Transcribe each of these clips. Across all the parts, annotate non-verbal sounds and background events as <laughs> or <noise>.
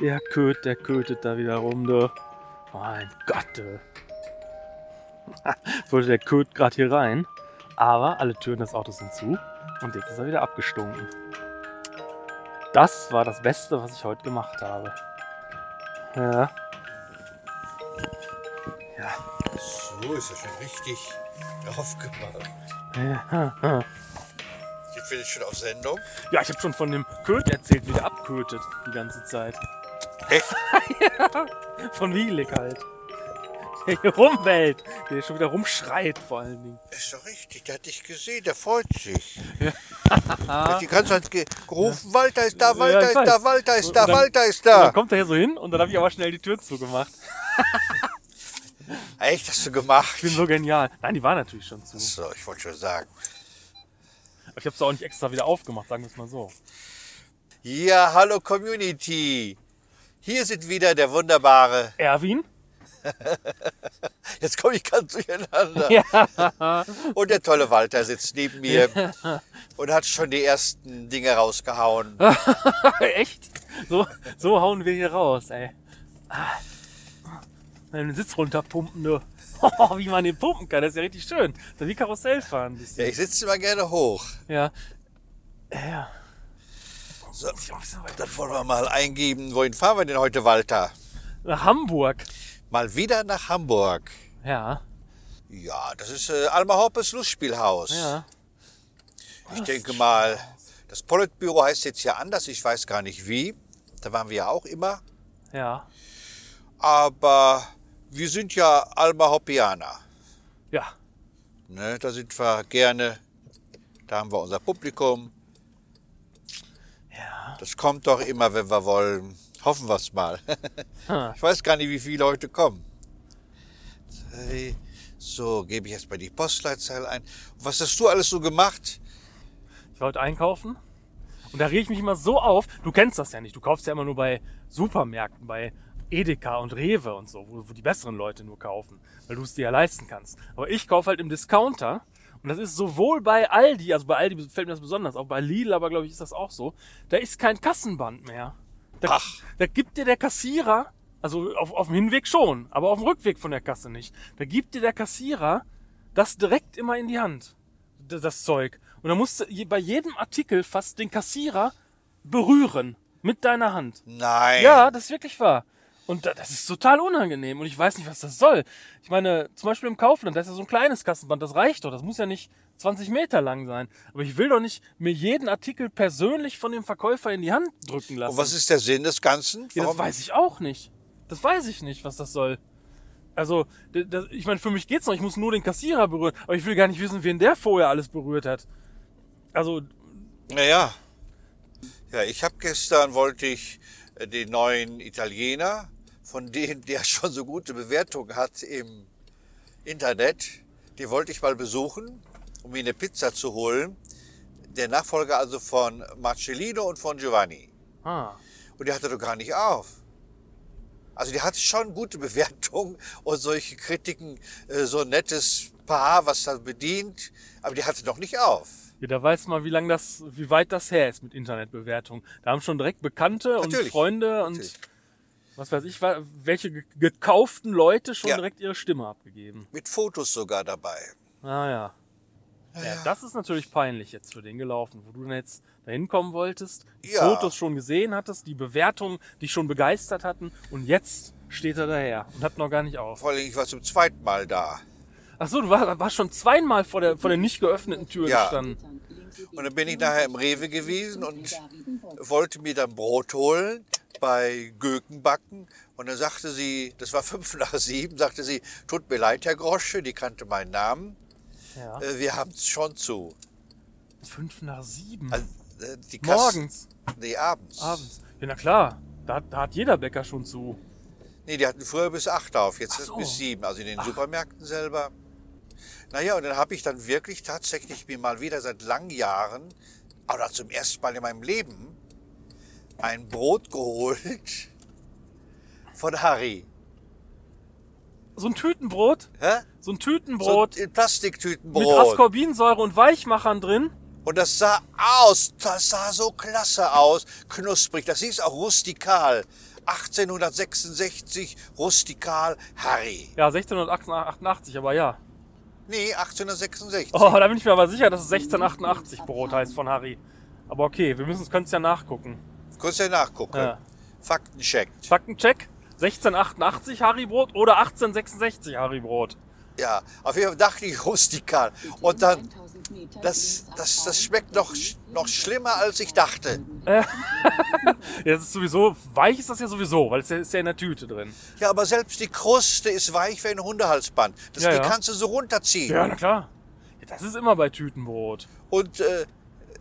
Der Köt, der kötet da wieder rum, du. Mein Gott, du. <laughs> Jetzt wollte der Köt gerade hier rein. Aber alle Türen des Autos sind zu. Und jetzt ist er wieder abgestunken. Das war das Beste, was ich heute gemacht habe. Ja. Ja. So ist er schon richtig aufgemacht. Ja, Jetzt bin ich schon auf Sendung. ja ich habe schon von dem Köt erzählt, wie der abkötet die ganze Zeit. Echt? <laughs> Von Wielik halt. Der hier rumwellt. Der schon wieder rumschreit vor allen Dingen. Ist doch richtig, der hat dich gesehen, der freut sich. <laughs> Der hat die ganze Zeit ge- gerufen, Walter ist da, Walter ich ist weiß. da, Walter ist Und da, dann- Walter ist Und dann da. kommt er hier so hin und dann habe ich aber schnell die Tür zugemacht. <laughs> Echt, hast du gemacht? Ich bin so genial. Nein, die war natürlich schon zu. So, ich wollte schon sagen. Aber ich habe es auch nicht extra wieder aufgemacht, sagen wir es mal so. Ja, hallo Community. Hier sind wieder der wunderbare. Erwin? <laughs> Jetzt komme ich ganz durcheinander. Ja. <laughs> Und der tolle Walter sitzt neben mir <laughs> und hat schon die ersten Dinge rausgehauen. Echt? So, so hauen wir hier raus, ey. Ah. Den Sitz runterpumpen, du. Oh, wie man den pumpen kann, das ist ja richtig schön. So wie Karussell fahren Ja, ich sitze immer gerne hoch. Ja. Ja. So, dann wollen wir mal eingeben, wohin fahren wir denn heute, Walter? Nach Hamburg. Mal wieder nach Hamburg. Ja. Ja, das ist äh, Alma Hoppes Lustspielhaus. Ja. Ich denke mal, das Politbüro heißt jetzt ja anders, ich weiß gar nicht wie. Da waren wir ja auch immer. Ja. Aber wir sind ja Alma Hoppianer. Ja. Ne, da sind wir gerne. Da haben wir unser Publikum. Das kommt doch immer, wenn wir wollen. Hoffen wir es mal. Hm. <laughs> Ich weiß gar nicht, wie viele heute kommen. So, gebe ich jetzt mal die Postleitzahl ein. Was hast du alles so gemacht? Ich heute einkaufen und da rege ich mich immer so auf. Du kennst das ja nicht. Du kaufst ja immer nur bei Supermärkten, bei Edeka und Rewe und so, wo, wo die besseren Leute nur kaufen, weil du es dir ja leisten kannst. Aber ich kaufe halt im Discounter und das ist sowohl bei Aldi, also bei Aldi fällt mir das besonders auf, bei Lidl aber glaube ich ist das auch so, da ist kein Kassenband mehr. Da, Ach. da gibt dir der Kassierer, also auf, auf dem Hinweg schon, aber auf dem Rückweg von der Kasse nicht, da gibt dir der Kassierer das direkt immer in die Hand das Zeug. Und dann musst du bei jedem Artikel fast den Kassierer berühren. Mit deiner Hand. Nein. Ja, das ist wirklich wahr. Und da- das ist total unangenehm. Und ich weiß nicht, was das soll. Ich meine, zum Beispiel im Kaufland, da ist ja so ein kleines Kassenband, das reicht doch. Das muss ja nicht 20 Meter lang sein. Aber ich will doch nicht mir jeden Artikel persönlich von dem Verkäufer in die Hand drücken lassen. Und was ist der Sinn des Ganzen? Ja, das weiß ich auch nicht. Das weiß ich nicht, was das soll. Also, das, ich meine, für mich geht's noch. Ich muss nur den Kassierer berühren. Aber ich will gar nicht wissen, wen der vorher alles berührt hat. Also, Naja. Ja, ich habe gestern, wollte ich äh, den neuen Italiener, von dem der <laughs> schon so gute Bewertungen hat im Internet, den wollte ich mal besuchen, um mir eine Pizza zu holen. Der Nachfolger also von Marcellino und von Giovanni. ah, Und der hatte doch gar nicht auf. Also der hatte schon gute <laughs> Bewertungen und solche Kritiken, äh, so ein nettes Paar, was da bedient, aber der hatte doch nicht auf. ja, da weiß man, wie lang das, wie weit das her ist mit Internetbewertung. Da haben schon direkt Bekannte und Natürlich. Freunde und Natürlich. Was weiß ich, welche ge- gekauften Leute schon Ja. direkt ihre Stimme abgegeben. Mit Fotos sogar dabei. Ah ja. Ja, das ist natürlich peinlich jetzt für den gelaufen, wo du dann jetzt dahin kommen wolltest, die Ja. Fotos schon gesehen hattest, die Bewertungen dich schon begeistert hatten und jetzt steht er daher und hat noch gar nicht auf. Vor allem, ich war zum zweiten Mal da. Ach so, du war- warst schon zweimal vor der, vor der nicht geöffneten Tür Ja. gestanden. Und dann bin ich nachher im Rewe gewesen und wollte mir dann Brot holen bei Gökenbacken. Und dann sagte sie, das war <laughs> fünf nach sieben, sagte sie, tut mir leid, Herr Grosche, die kannte meinen Namen. Ja. Äh, wir haben es schon zu. Fünf nach sieben. Also, äh, Morgens, Nee, abends. abends. Ja, na klar. Da, hat- da hat jeder Bäcker schon zu. Nee, die hatten früher bis acht auf, jetzt Ach so. bis sieben, also in den Supermärkten selber. Naja, und dann habe ich dann wirklich tatsächlich mir mal wieder seit langen Jahren, oder zum ersten Mal in meinem Leben, ein Brot geholt von Harry. So ein Tütenbrot. Hä? So ein So Tütenbrot in mit Plastiktütenbrot. Ascorbinsäure und Weichmachern drin. Und das sah aus, das sah so klasse aus, knusprig. Das hieß auch rustikal. 1866 rustikal Harry. Ja, 1688, aber ja. Nee, 1866. Oh, da bin ich mir aber sicher, dass es 1688 Brot heißt von Harry. Aber okay, wir müssen können es ja nachgucken. Kurz ja nachgucken. Ja. Faktencheck. Faktencheck. 1688 Harry-Brot oder 1866 Harry-Brot? Ja, auf jeden Fall dachte ich rustikal. Und dann, das, das, das schmeckt noch, noch schlimmer, als ich dachte. <laughs> Ja, das ist sowieso, weich ist das ja sowieso, weil es ja- ist ja in der Tüte drin. Ja, aber selbst die Kruste ist weich wie ein Hundehalsband. Das, Ja, die ja. kannst du so runterziehen. Ja, na klar. Ja, das ist immer bei Tütenbrot. Und äh,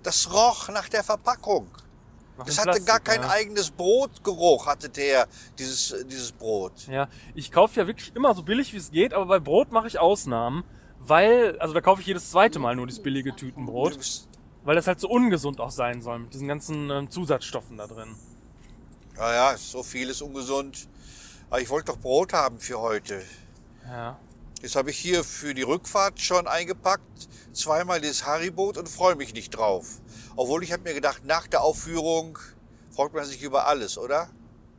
das roch nach der Verpackung. Nach Das hatte gar Plastik, kein ja. eigenes Brotgeruch, hatte der, dieses, dieses Brot. Ja, ich kaufe ja wirklich immer so billig wie es geht, aber bei Brot mache ich Ausnahmen, weil, also da kaufe ich jedes zweite Mal nur dieses billige Tütenbrot, weil das halt so ungesund auch sein soll mit diesen ganzen ähm, Zusatzstoffen da drin. naja, so viel ist ungesund. Aber ich wollte doch Brot haben für heute. Ja. Jetzt habe ich hier für die Rückfahrt schon eingepackt, zweimal dieses Haribot und freue mich nicht drauf. Obwohl ich habe mir gedacht, nach der Aufführung freut man sich über alles, oder?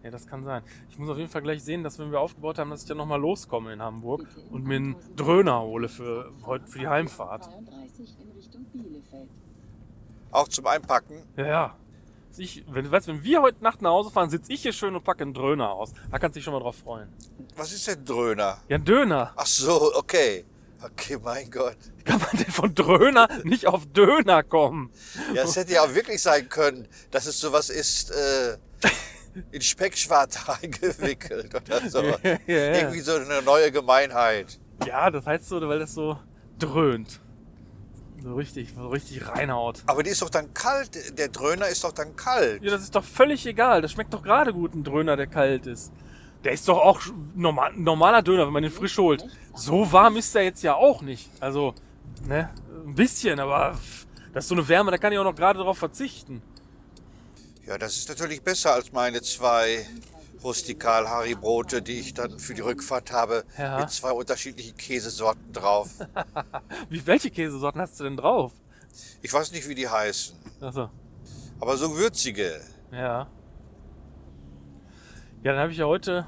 Ja, das kann sein. Ich muss auf jeden Fall gleich sehen, dass wenn wir aufgebaut haben, dass ich dann nochmal loskomme in Hamburg und mir einen Dröner hole für, heute für die Heimfahrt. 32 in Richtung Bielefeld. Auch zum Einpacken. Ja, ja. Ich, wenn, weißt, wenn wir heute Nacht nach Hause fahren, sitze ich hier schön und packe einen Dröner aus. Da kannst du dich schon mal drauf freuen. Was ist denn Dröner? Ja, ein Döner. Ach so, okay. Okay, mein Gott. Wie kann man denn von Dröner nicht auf Döner kommen? Ja, es hätte ja auch wirklich sein können, dass es sowas ist, äh, in Speckschwarte eingewickelt <laughs> oder so. Ja, ja, ja. Irgendwie so eine neue Gemeinheit. Ja, das heißt so, weil das so dröhnt. So richtig, so richtig reinhaut. Aber die ist doch dann kalt. Der Dröner ist doch dann kalt. Ja, das ist doch völlig egal. Das schmeckt doch gerade gut, ein Dröner, der kalt ist. Der ist doch auch normal, normaler Döner, wenn man den frisch holt. So warm ist der jetzt ja auch nicht. Also, ne, ein bisschen, aber das ist so eine Wärme, da kann ich auch noch gerade drauf verzichten. Ja, das ist natürlich besser als meine zwei rustikal Haribrote, die ich dann für die Rückfahrt habe, Ja. mit zwei unterschiedlichen Käsesorten drauf. <laughs> Wie, welche Käsesorten hast du denn drauf? Ich weiß nicht, wie die heißen, Achso, aber so würzige. ja. Ja, dann habe ich ja heute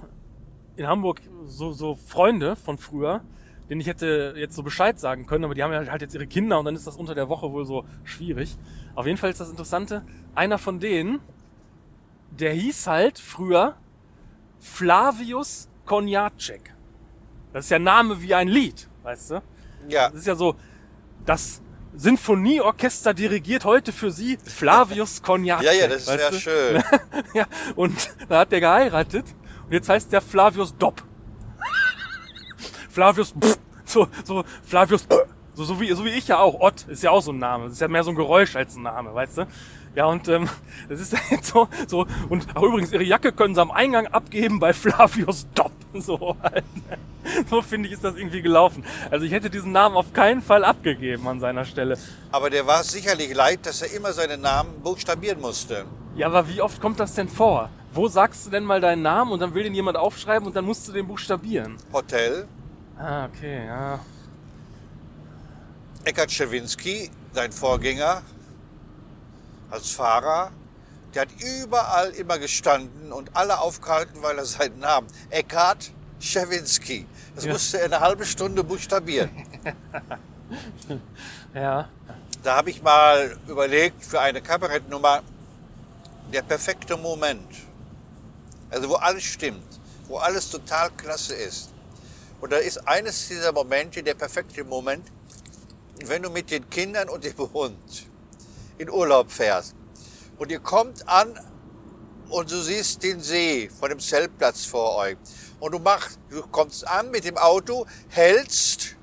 in Hamburg so, so Freunde von früher, denen ich hätte jetzt so Bescheid sagen können, aber die haben ja halt jetzt ihre Kinder und dann ist das unter der Woche wohl so schwierig. Auf jeden Fall ist das Interessante, einer von denen, der hieß halt früher Flavius Konjacek. Das ist ja Name wie ein Lied, weißt du? Ja, Das ist ja so, das Sinfonieorchester dirigiert heute für Sie Flavius Konjacek. ja, ja, das ist ja du? schön. <laughs> Ja, und da hat der geheiratet und jetzt heißt der Flavius Dopp. Flavius Pff, so so Flavius Pff, so so wie so wie ich ja auch Ott ist ja auch so ein Name. Das ist ja mehr so ein Geräusch als ein Name, weißt du? Ja, und ähm, <laughs> das ist <laughs> jetzt so so und ach, übrigens ihre Jacke können sie am Eingang abgeben bei Flavius Dopp. <laughs> So halt. So finde ich ist das irgendwie gelaufen. Also ich hätte diesen Namen auf keinen Fall abgegeben an seiner Stelle. Aber der war es sicherlich leid, dass er immer seinen Namen buchstabieren musste. Ja, aber wie oft kommt das denn vor? Wo sagst du denn mal deinen Namen und dann will den jemand aufschreiben und dann musst du den buchstabieren? Hotel, Ah, okay, ja. Eckhard Schewinski, sein Vorgänger als Fahrer, der hat überall immer gestanden und alle aufgehalten, weil er seinen Namen Eckhard Schewinski. Das Ja. musste er eine halbe Stunde buchstabieren. <laughs> Ja. Da habe ich mal überlegt für eine Kabarettnummer, der perfekte Moment. Also wo alles stimmt, wo alles total klasse ist. Und da ist eines dieser Momente, der perfekte Moment, wenn du mit den Kindern und dem Hund in Urlaub fährst. Und ihr kommt an und du siehst den See von dem Zeltplatz vor euch. Und du machst, du kommst an mit dem Auto, hältst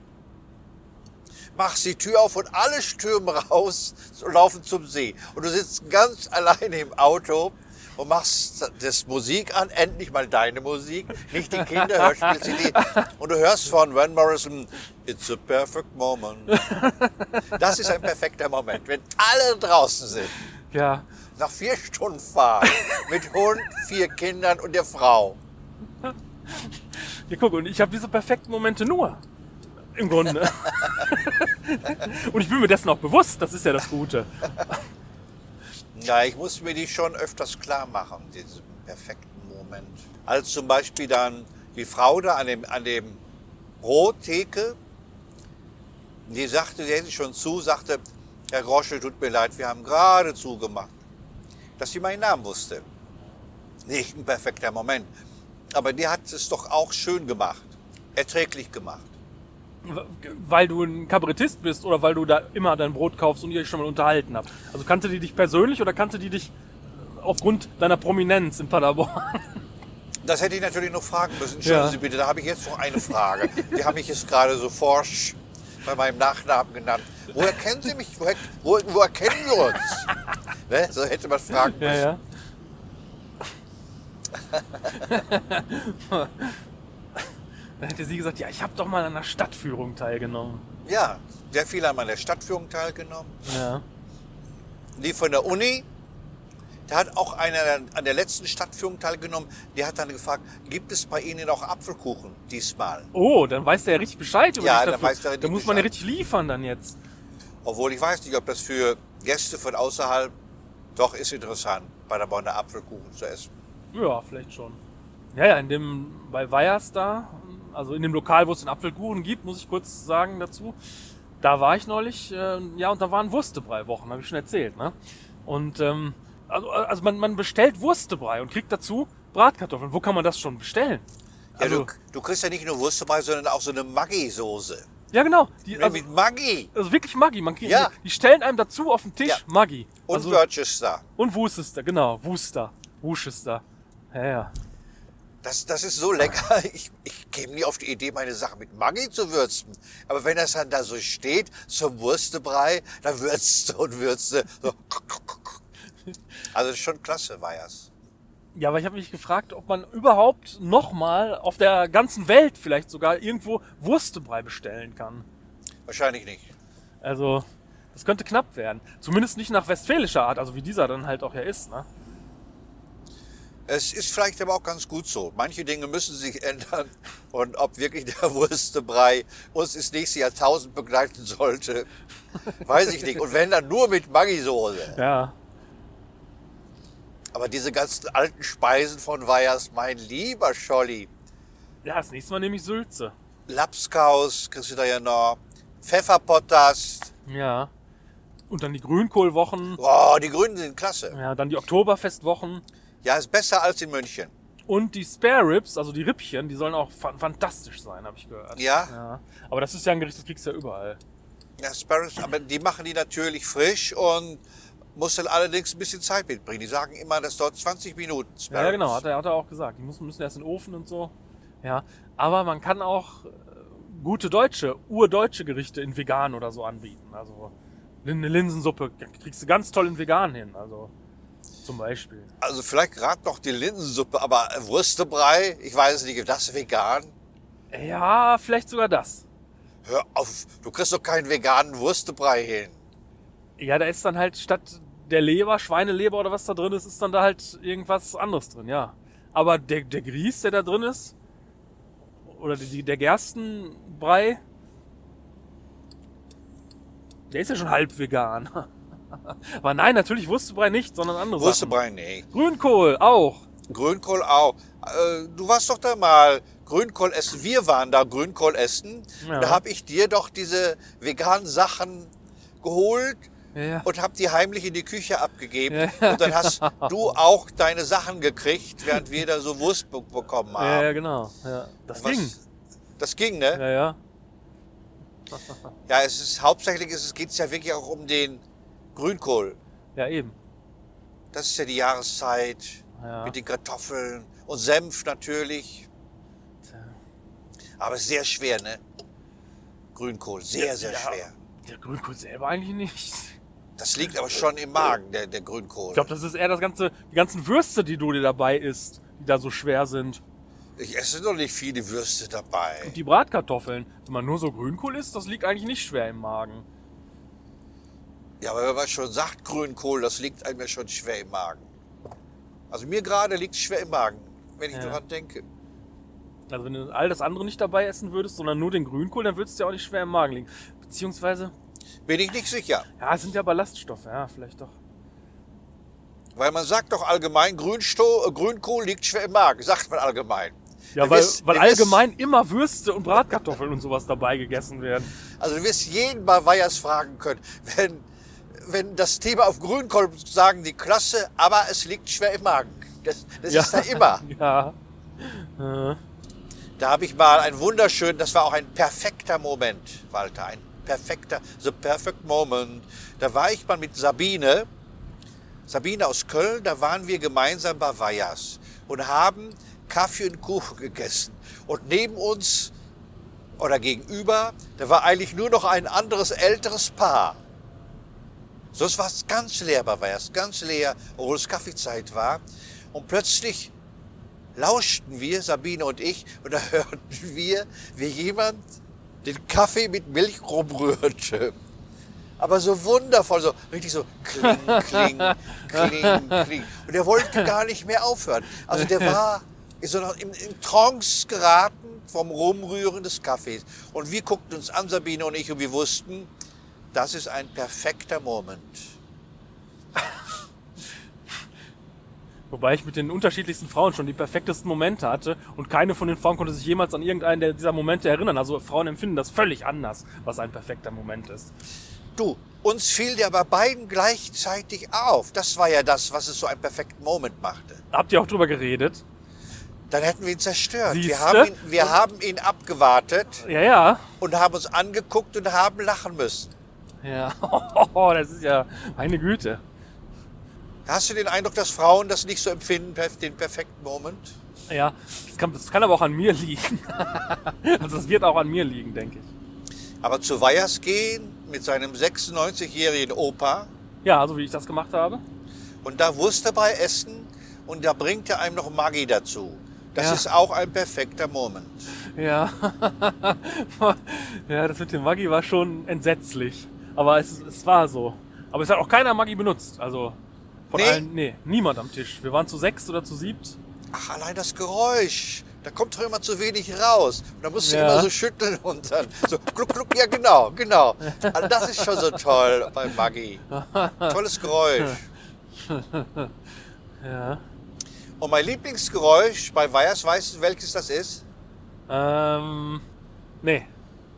machst die Tür auf und alle stürmen <laughs> raus und laufen zum See. Und du sitzt ganz alleine im Auto und machst das Musik an, endlich mal deine Musik, nicht die Kinderhörspiel-CD. Und du hörst von Van Morrison, It's a perfect moment. Das ist ein perfekter Moment, wenn alle draußen sind. Ja. Nach vier Stunden Fahrt mit Hund, vier Kindern und der Frau. Ja, guck, und ich habe diese perfekten Momente nur. Im Grunde. <laughs> und ich bin mir dessen auch bewusst, das ist ja das Gute. Ja, ich muss mir die schon öfters klar machen, diese perfekten Moment. Als zum Beispiel dann die Frau da an dem, an dem Brottheke, die sagte, die hätte schon zu, sagte, Herr Groschel, tut mir leid, wir haben gerade zugemacht. Dass sie meinen Namen wusste. Nicht ein perfekter Moment. Aber die hat es doch auch schön gemacht. Erträglich gemacht. Weil du ein Kabarettist bist oder weil du da immer dein Brot kaufst und ihr euch schon mal unterhalten habt. Also kannte die dich persönlich oder kannte die dich aufgrund deiner Prominenz in Paderborn? <laughs> Das hätte ich natürlich noch fragen müssen. Entschuldigen Ja. Sie bitte, da habe ich jetzt noch eine Frage. Die haben mich jetzt gerade so forsch bei meinem Nachnamen genannt. Woher kennen Sie mich? Woher, wo, woher kennen wir uns? Ne? So hätte man fragen müssen. Ja, ja. <laughs> Dann hätte sie gesagt, ja, ich habe doch mal an einer Stadtführung teilgenommen. Ja, sehr viele haben an der Stadtführung teilgenommen. Ja. Die von der Uni, da hat auch einer an der letzten Stadtführung teilgenommen. Die hat dann gefragt, gibt es bei Ihnen auch Apfelkuchen diesmal? Oh, dann weiß der ja richtig Bescheid über Ja, die dann Stadtführung. weiß der richtig Da muss man ja richtig liefern dann jetzt. Obwohl ich weiß nicht, ob das für Gäste von außerhalb doch ist interessant, bei der Bonner Apfelkuchen zu essen. Ja, vielleicht schon. Ja, ja, in dem, bei Weyers da, also in dem Lokal, wo es den Apfelkuchen gibt, muss ich kurz sagen dazu. Da war ich neulich, äh, ja, und da waren Wurstebrei-Wochen, habe ich schon erzählt, ne? Und, ähm, also, also man, man bestellt Wurstebrei und kriegt dazu Bratkartoffeln. Wo kann man das schon bestellen? Ja, Also, du, du kriegst ja nicht nur Wurstbrei, sondern auch so eine Maggi-Soße. ja genau. Die, also, mit Maggi also wirklich Maggi. Man kriegt, Ja. Die stellen einem dazu auf den Tisch Ja. Maggi. und Also, Worcester. und Worcester, genau. Worcester. Worcester. Ja, ja. Das, das ist so lecker. Ich, ich käme nie auf die Idee, meine Sachen mit Maggi zu würzen. Aber wenn das dann da so steht, zum Wurstebrei, dann würzt du und würzt du. So. Also schon klasse, Weyers. Ja, aber ich habe mich gefragt, ob man überhaupt nochmal auf der ganzen Welt vielleicht sogar irgendwo Wurstebrei bestellen kann. Wahrscheinlich nicht. Also, das könnte knapp werden. Zumindest nicht nach westfälischer Art, also wie dieser dann halt auch ja ist, ne? Es ist vielleicht aber auch ganz gut so. Manche Dinge müssen sich <laughs> ändern. Und ob wirklich der Wurstebrei uns das nächste Jahrtausend begleiten sollte, <laughs> weiß ich nicht. Und wenn dann nur mit Maggi-Soße. Ja. Aber diese ganzen alten Speisen von Weyers, mein lieber Scholli. Ja, das nächste Mal nehme ich Sülze. Lapskaus kriegst du da ja noch. Pfefferpottas. Ja. Und dann die Grünkohlwochen. Boah, die Grünen sind klasse. Ja, dann die Oktoberfestwochen. Ja, ist besser als in München. Und die Spare Ribs, also die Rippchen, die sollen auch fa fantastisch sein, habe ich gehört. Ja? ja. Aber das ist ja ein Gericht, das kriegst du ja überall. Ja, Sparrows, aber die machen die natürlich frisch und muss dann allerdings ein bisschen Zeit mitbringen. Die sagen immer, das dauert 20 Minuten. Ja, Sparrows. ja, genau, hat er, hat er auch gesagt. Die müssen, müssen erst in den Ofen und so. Ja, aber man kann auch äh, gute deutsche, urdeutsche Gerichte in vegan oder so anbieten. Also eine Linsensuppe kriegst du ganz toll in vegan hin. Also zum Beispiel. Also vielleicht gerade noch die Linsensuppe, aber Wurstebrei, ich weiß nicht, ist das vegan? Ja, vielleicht sogar das. Hör auf, du kriegst doch keinen veganen Wurstebrei hin. Ja, da ist dann halt statt der Leber, Schweineleber oder was da drin ist, ist dann da halt irgendwas anderes drin, ja. Aber der, der Grieß, der da drin ist, oder die, der Gerstenbrei, der ist ja schon halb vegan. <laughs> Aber nein, natürlich Wurstebrei nicht, sondern andere Sachen. Wurstebrei, nee. Grünkohl auch. Grünkohl auch. Äh, du warst doch da mal Grünkohl essen. Wir waren da Grünkohl essen. Ja. Da habe ich dir doch diese veganen Sachen geholt Ja, und habe die heimlich in die Küche abgegeben. Ja, genau. und dann hast du auch deine Sachen gekriegt, während wir da so Wurst be bekommen haben. Ja, ja, genau. Das Was- ging. Das ging, ne? Ja, ja. Ja, es ist hauptsächlich es geht's ja wirklich auch um den Grünkohl. Ja, eben. Das ist ja die Jahreszeit Ja. mit den Kartoffeln und Senf natürlich. Aber sehr schwer, ne? Grünkohl, sehr, sehr Ja. schwer. Der Grünkohl selber eigentlich nicht. Das liegt aber schon im Magen, der, der Grünkohl. Ich glaube, das ist eher das ganze, die ganzen Würste, die du dir dabei isst, die da so schwer sind. Ich esse doch nicht viele Würste dabei. Und die Bratkartoffeln, wenn man nur so Grünkohl isst, das liegt eigentlich nicht schwer im Magen. Ja, aber wenn man schon sagt Grünkohl, das liegt einem ja schon schwer im Magen. Also mir gerade liegt es schwer im Magen, wenn ich Ja. daran denke. Also wenn du all das andere nicht dabei essen würdest, sondern nur den Grünkohl, dann würde es dir auch nicht schwer im Magen liegen. Beziehungsweise, Bin ich nicht sicher. ja, es sind ja Ballaststoffe, ja, vielleicht doch. Weil man sagt doch allgemein, Grünsto äh, Grünkohl liegt schwer im Magen, sagt man allgemein. Ja, Du weil, wirst- weil du wirst- allgemein immer Würste und Bratkartoffeln und sowas dabei gegessen werden. Also du wirst jeden bei Weihers fragen können, wenn, wenn das Thema auf Grünkohl sagen die Klasse, aber es liegt schwer im Magen. Das, das ist da immer. <laughs> Ja. Da habe ich mal ein wunderschön, das war auch ein perfekter Moment, Walter, ein perfekter, the perfect moment. Da war ich mal mit Sabine, Sabine aus Köln, da waren wir gemeinsam bei Weihers und haben Kaffee und Kuchen gegessen. Und neben uns oder gegenüber, da war eigentlich nur noch ein anderes älteres Paar. Sonst war es ganz leer bei Weihers, ganz leer, obwohl es Kaffeezeit war. Und plötzlich lauschten wir, Sabine und ich, und da <laughs> hörten wir, wie jemand den Kaffee mit Milch rumrührte. Aber so wundervoll, so richtig so kling, kling, kling, kling. Und er wollte gar nicht mehr aufhören. Also der war so noch in, in Trance geraten vom Rumrühren des Kaffees. Und wir guckten uns an, Sabine und ich, und wir wussten, das ist ein perfekter Moment. Wobei ich mit den unterschiedlichsten Frauen schon die perfektesten Momente hatte und keine von den Frauen konnte sich jemals an irgendeinen dieser Momente erinnern. Also Frauen empfinden das völlig anders, was ein perfekter Moment ist. Du, uns fiel der bei beiden gleichzeitig auf. Das war ja das, was es so einen perfekten Moment machte. Habt ihr auch drüber geredet? Dann hätten wir ihn zerstört. Wir Siehste? haben ihn, wir haben ihn abgewartet Ja, ja. und haben uns angeguckt und haben lachen müssen. Ja, <laughs> das ist ja meine Güte. Hast du den Eindruck, dass Frauen das nicht so empfinden, den perfekten Moment? Ja, das kann, das kann aber auch an mir liegen. <laughs> also es wird auch an mir liegen, denke ich. Aber zu Weihers gehen mit seinem 96-jährigen Opa Ja, so wie ich das gemacht habe. und da Wurst dabei essen und da bringt er einem noch Maggi dazu. Das Ja. ist auch ein perfekter Moment. Ja. <laughs> ja, das mit dem Maggi war schon entsetzlich. Aber es, es war so. Aber es hat auch keiner Maggi benutzt. Also von Nee? allen, nee, niemand am Tisch. Wir waren zu sechs oder zu siebt. Ach, allein das Geräusch. Da kommt doch immer zu wenig raus. Und da musst du Ja. immer so schütteln und dann so gluck, gluck. Ja, genau, genau. Also das ist schon so toll bei Maggi. Tolles Geräusch. <laughs> Ja. Und mein Lieblingsgeräusch bei Weihers, weißt du, welches das ist? Ähm, nee.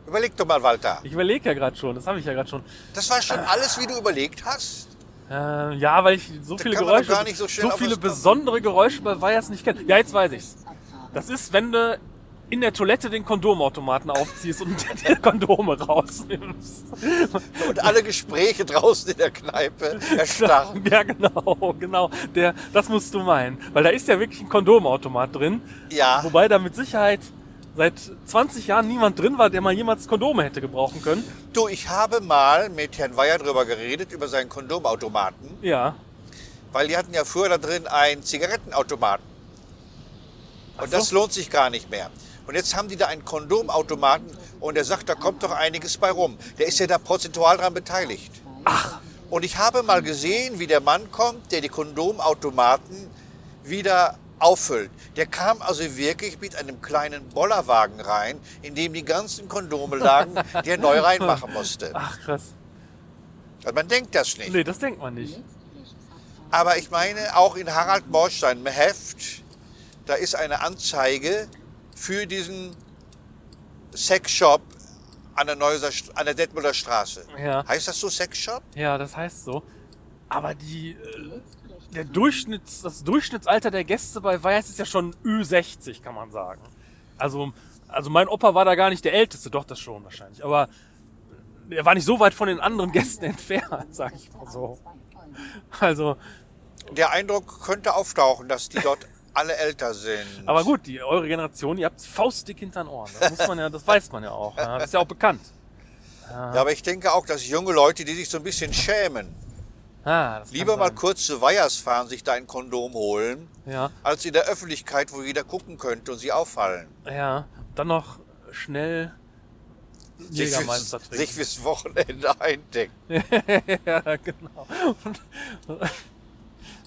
Überleg doch mal, Walter. Ich überlege ja gerade schon. Das habe ich ja gerade schon. Das war schon alles, wie du überlegt hast? Äh, ja, weil ich so Da viele Geräusche, gar nicht so auf viele besondere Geräusche bei Weihers nicht kenne. Ja, jetzt weiß ich's. Das ist, wenn du in der Toilette den Kondomautomaten aufziehst und <laughs> die Kondome rausnimmst. Und alle Gespräche draußen in der Kneipe erstarren. Ja, genau, genau. Der, das musst du meinen. Weil da ist ja wirklich ein Kondomautomat drin. Ja. Wobei da mit Sicherheit seit 20 Jahren niemand drin war, der mal jemals Kondome hätte gebrauchen können. Du, ich habe mal mit Herrn Weyer drüber geredet, über seinen Kondomautomaten. Ja. Weil die hatten ja früher da drin einen Zigarettenautomaten. Und so. das lohnt sich gar nicht mehr. Und jetzt haben die da einen Kondomautomaten und er sagt, da kommt doch einiges bei rum. Der ist ja da prozentual dran beteiligt. Ach. Und ich habe mal gesehen, wie der Mann kommt, der die Kondomautomaten wieder auffüllt. Der kam also wirklich mit einem kleinen Bollerwagen rein, in dem die ganzen Kondome lagen, die er neu reinmachen musste. Ach, krass. Also man denkt das nicht. Nee, das denkt man nicht. Aber ich meine, auch in Harald Morsch seinem Heft, da ist eine Anzeige für diesen Sexshop an der, Neusser, St- an der Detmolder Straße. Ja. Heißt das so Sexshop? Ja, das heißt so. Aber die, äh, der Durchschnitts, das Durchschnittsalter der Gäste bei Weiß ist ja schon Ü60, kann man sagen. Also, also mein Opa war da gar nicht der Älteste, doch das schon wahrscheinlich. Aber er war nicht so weit von den anderen Gästen <laughs> entfernt, sag ich mal so. Also, Der Eindruck könnte auftauchen, dass die dort alle älter sind. aber gut, die eure Generation, ihr habt faustdick hinter den Ohren. Das muss man ja, das weiß man ja auch. Das ist ja auch bekannt. Ja, aber ich denke auch, dass junge Leute, die sich so ein bisschen schämen, Ah, lieber mal kurz zu Weihers fahren, sich da ein Kondom holen, Ja, als in der Öffentlichkeit, wo jeder gucken könnte und sie auffallen. ja. Dann noch schnell Sich fürs, sich fürs Wochenende <laughs> eindecken. <laughs> ja, genau. <laughs>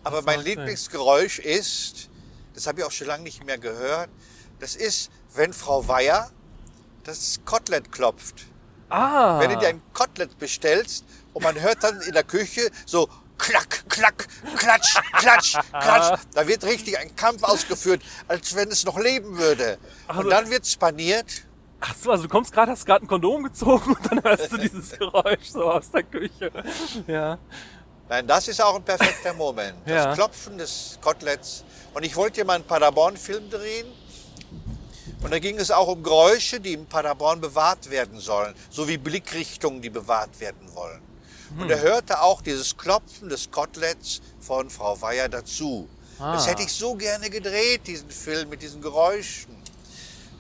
Aber mein. Lieblingsgeräusch ist, das habe ich auch schon lange nicht mehr gehört, das ist, wenn Frau Weier das Kotelett klopft. ah. Wenn du dir ein Kotelett bestellst und man hört dann in der Küche so klack, klack, klatsch, klatsch, klatsch. <laughs> Da wird richtig ein Kampf ausgeführt, als wenn es noch leben würde. Also- Und dann wird spaniert. Ach so, also du kommst gerade, hast gerade ein Kondom gezogen und dann hörst du <laughs> dieses Geräusch so aus der Küche. Ja. Nein, das ist auch ein perfekter Moment. Das Ja. Klopfen des Koteletts. Und ich wollte ja mal einen Paderborn-Film drehen. Und da ging es auch um Geräusche, die in Paderborn bewahrt werden sollen. So wie Blickrichtungen, die bewahrt werden wollen. Und er hörte auch dieses Klopfen des Koteletts von Frau Weyer dazu. Das Ah. hätte ich so gerne gedreht, diesen Film mit diesen Geräuschen.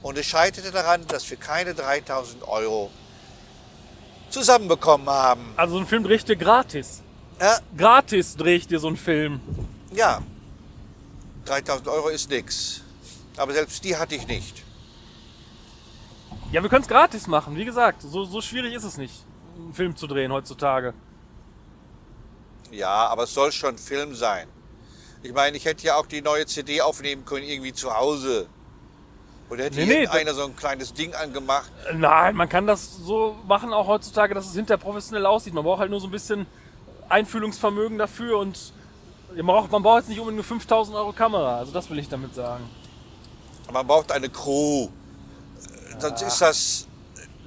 Und es scheiterte daran, dass wir keine 3000 Euro zusammenbekommen haben. Also so ein Film dreh ich dir gratis. Ja, Gratis dreh ich dir so einen Film. Ja, 3000 Euro ist nix. Aber selbst die hatte ich nicht. Ja, wir können es gratis machen, wie gesagt. So, so schwierig ist es nicht, einen Film zu drehen heutzutage. Ja, aber es soll schon Film sein. Ich meine, ich hätte ja auch die neue CD aufnehmen können, irgendwie zu Hause. Oder hätte Nee, nee, irgendeiner so ein kleines Ding angemacht. Nein, man kann das so machen, auch heutzutage, dass es hinter professionell aussieht. Man braucht halt nur so ein bisschen Einfühlungsvermögen dafür und man braucht, man braucht jetzt nicht unbedingt eine 5000 Euro Kamera. Also das will ich damit sagen. Man braucht eine Crew. Sonst ist das.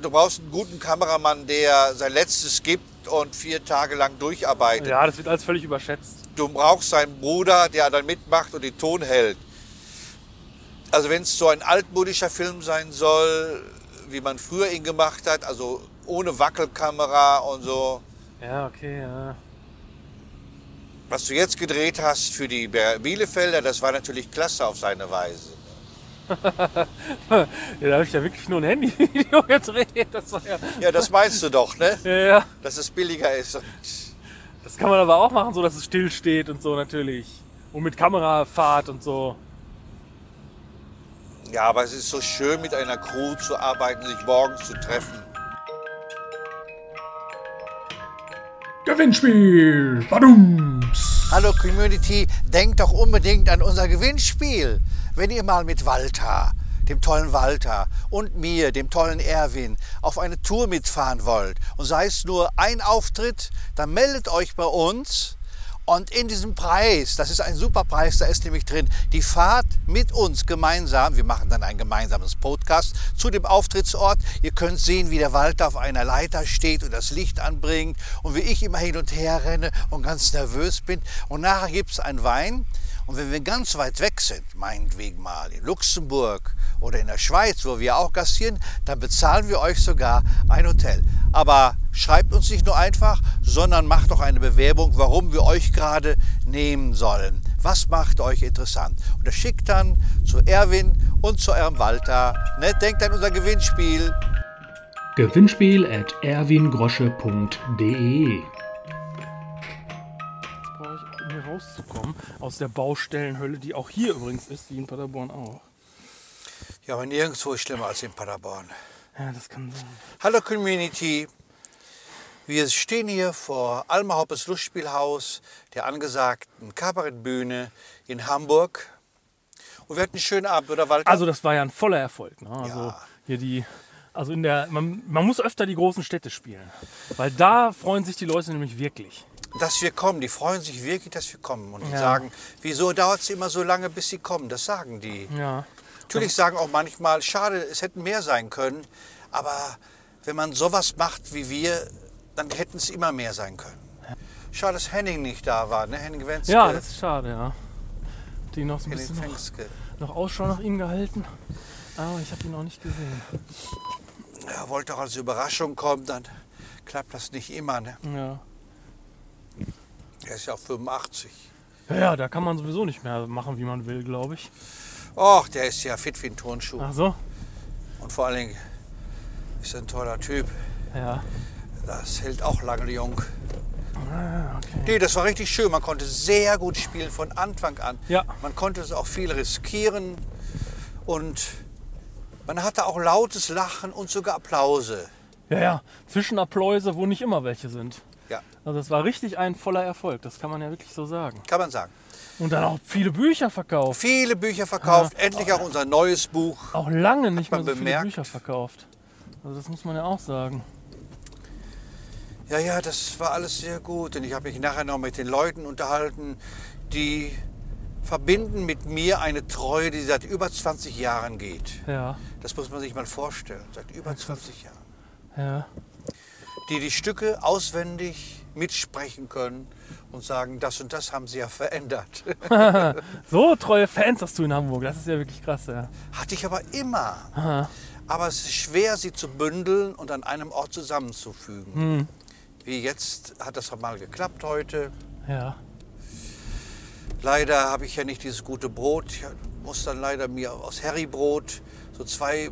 Du brauchst einen guten Kameramann, der sein Letztes gibt und vier Tage lang durcharbeitet. Ja, das wird alles völlig überschätzt. du brauchst seinen Bruder, der dann mitmacht und den Ton hält. Also wenn es so ein altmodischer Film sein soll, wie man früher ihn gemacht hat, also ohne Wackelkamera und so, Ja, okay, ja. was du jetzt gedreht hast für die Bielefelder, das war natürlich klasse auf seine Weise. Ja, da habe ich ja wirklich nur ein Handyvideo <laughs> gedreht. Das war ja. Ja, das meinst du doch, ne? Ja, ja. Dass es billiger ist. Das kann man aber auch machen, so dass es still steht und so natürlich. Und mit Kamerafahrt und so. Ja, aber es ist so schön, mit einer Crew zu arbeiten, sich morgens zu treffen. Gewinnspiel. Badums. Hallo Community, denkt doch unbedingt an unser Gewinnspiel. Wenn ihr mal mit Walter, dem tollen Walter und mir, dem tollen Erwin, auf eine Tour mitfahren wollt und sei es nur ein Auftritt, dann meldet euch bei uns. Und in diesem Preis, das ist ein super Preis, da ist nämlich drin die Fahrt mit uns gemeinsam. Wir machen dann ein gemeinsames Podcast zu dem Auftrittsort. Ihr könnt sehen, wie der Walter auf einer Leiter steht und das Licht anbringt und wie ich immer hin und her renne und ganz nervös bin. Und nachher gibt es einen Wein. Und wenn wir ganz weit weg sind, meinetwegen mal in Luxemburg oder in der Schweiz, wo wir auch gastieren, dann bezahlen wir euch sogar ein Hotel. Aber schreibt uns nicht nur einfach, sondern macht auch eine Bewerbung, warum wir euch gerade nehmen sollen. Was macht euch interessant? Und das schickt dann zu Erwin und zu eurem Walter. Ne? Denkt an unser Gewinnspiel. Gewinnspiel at erwingrosche.de. rauszukommen. Aus der Baustellenhölle, die auch hier übrigens ist, wie in Paderborn auch. Ja, aber nirgendwo ist schlimmer als in Paderborn. Ja, das kann sein. Hallo Community. Wir stehen hier vor Alma Hoppes Lustspielhaus, der angesagten Kabarettbühne in Hamburg. Und wir hatten einen schönen Abend, oder Walter? Also das war ja ein voller Erfolg. Ne? Also Ja. hier die, also in der, man, man muss öfter die großen Städte spielen, weil da freuen sich die Leute nämlich wirklich. Dass wir kommen. Die freuen sich wirklich, dass wir kommen. Und die Ja. sagen, wieso dauert es immer so lange, bis sie kommen? Das sagen die. Ja. Natürlich sagen auch manchmal, schade, es hätten mehr sein können. Aber wenn man sowas macht wie wir, dann hätten es immer mehr sein können. Schade, dass Henning nicht da war, ne? Henning Wenske. Ja, das ist schade, ja. Die noch so ein Henning bisschen noch, Fenske. noch Ausschau nach ihm gehalten, aber ich habe ihn noch nicht gesehen. Er wollte auch als Überraschung kommen, dann klappt das nicht immer. Ne? Ja. Er ist ja auch 85. Ja, ja, da kann man sowieso nicht mehr machen, wie man will, glaube ich. Och, der ist ja fit wie ein Turnschuh. Ach so? Und vor allen Dingen ist er ein toller Typ. Ja. Das hält auch lange jung. Ah, okay. Nee, das war richtig schön. Man konnte sehr gut spielen von Anfang an. Ja. Man konnte es auch viel riskieren und man hatte auch lautes Lachen und sogar Applause. Ja, ja. Zwischenapplause, wo nicht immer welche sind. Ja, Also es war richtig ein voller Erfolg, das kann man ja wirklich so sagen. kann man sagen. Und dann auch viele Bücher verkauft. Viele Bücher verkauft, endlich auch unser neues Buch. Auch lange nicht mehr so viele bemerkt. Bücher verkauft. Also das muss man ja auch sagen. Ja, ja, das war alles sehr gut. Und ich habe mich nachher noch mit den Leuten unterhalten, die verbinden mit mir eine Treue, die seit über 20 Jahren geht. Ja, Das muss man sich mal vorstellen, seit über 20 Jahren. ja. Die die Stücke auswendig mitsprechen können und sagen, das und das haben sie ja verändert. <laughs> So treue Fans hast du in Hamburg. Das ist ja wirklich krass, ja. Hatte ich aber immer. Aha. Aber es ist schwer, sie zu bündeln und an einem Ort zusammenzufügen. Hm. Wie jetzt hat das mal geklappt heute. Ja. Leider habe ich ja nicht dieses gute Brot. Ich muss dann leider mir aus Herribrot so zwei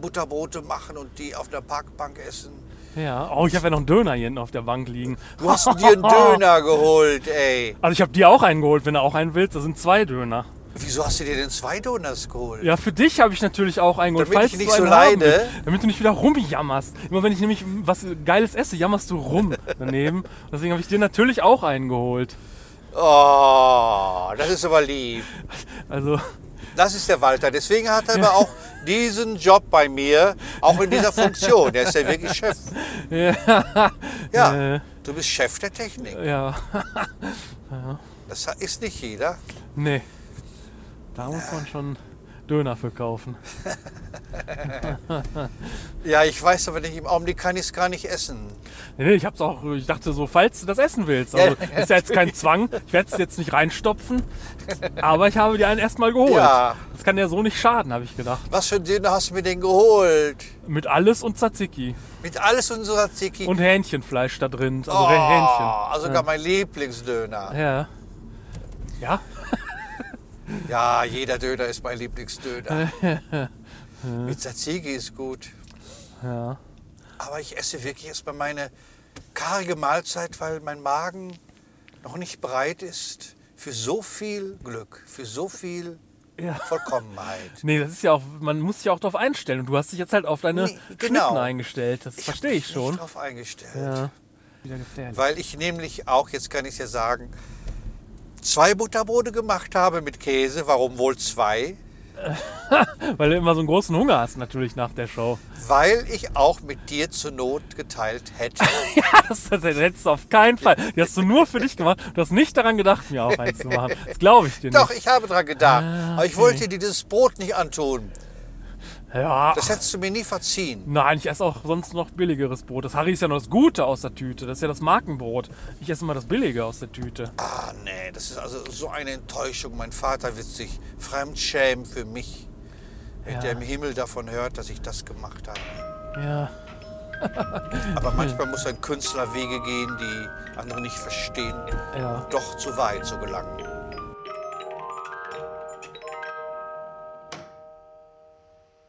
Butterbrote machen und die auf der Parkbank essen. Ja. Oh, ich habe ja noch einen Döner hier hinten auf der Bank liegen. Du hast dir einen Döner <laughs> geholt, ey. Also ich habe dir auch einen geholt, wenn du auch einen willst. Das sind zwei Döner. Wieso hast du dir denn zwei Döners geholt? Ja, für dich habe ich natürlich auch einen geholt. Damit ich nicht so leide. willst. Damit du nicht wieder rumjammerst. Immer wenn ich nämlich was Geiles esse, jammerst du rum daneben. <laughs> Deswegen habe ich dir natürlich auch einen geholt. Oh, das ist aber lieb. Also, Das ist der Walter. Deswegen hat er aber auch diesen Job bei mir, auch in dieser <laughs> Funktion. Der ist ja wirklich Chef. Ja, äh, du bist Chef der Technik. ja. Das ist nicht jeder. Nee. Da muss man schon Döner für kaufen. <laughs> Ja, ich weiß aber nicht, im Augenblick kann ich es gar nicht essen. Nee, nee, ich hab's auch, ich dachte so, falls du das essen willst. Ja, Also, ist ja jetzt kein Zwang. Ich werde es jetzt nicht reinstopfen. Aber ich habe dir einen erstmal geholt. Ja. Das kann ja so nicht schaden, habe ich gedacht. Was für einen Döner hast du mir denn geholt? Mit alles und Tzatziki. Mit alles unserer Ziki. Und Hähnchenfleisch da drin. Also oh, Hähnchen. also sogar mein Lieblingsdöner. Ja. Ja? Ja, jeder Döner ist mein Lieblingsdöner. <laughs> Mit Tzatziki ist gut. Ja. Aber ich esse wirklich erstmal meine karge Mahlzeit, weil mein Magen noch nicht bereit ist für so viel Glück, für so viel Ja. Vollkommenheit. Nee, das ist ja auch, man muss sich auch darauf einstellen. Und du hast dich jetzt halt auf deine Nee, genau. Schnitten eingestellt. Das hab verstehe ich mich schon. Nicht drauf eingestellt. Ja. Wieder gefährlich. Weil ich nämlich auch, jetzt kann ich es ja sagen, zwei Butterbrote gemacht habe mit Käse. Warum wohl zwei? <laughs> Weil du immer so einen großen Hunger hast natürlich nach der Show. Weil ich auch mit dir zur Not geteilt hätte. <laughs> Ja, das, das hättest du auf keinen Fall. Die hast du nur für dich gemacht. Du hast nicht daran gedacht, mir auch eins zu machen. Das glaube ich dir Doch, nicht. ich habe dran gedacht. Ah, Aber ich okay. wollte dir dieses Brot nicht antun. Ja. Das hättest du mir nie verziehen. Nein, ich esse auch sonst noch billigeres Brot. Das Harry ist ja noch das Gute aus der Tüte. Das ist ja das Markenbrot. Ich esse immer das Billige aus der Tüte. Ah, nee, das ist also so eine Enttäuschung. Mein Vater wird sich fremdschämen für mich, wenn Ja. der im Himmel davon hört, dass ich das gemacht habe. Ja. <laughs> Aber manchmal <laughs> muss ein Künstler Wege gehen, die andere nicht verstehen, Ja. doch zu weit zu gelangen.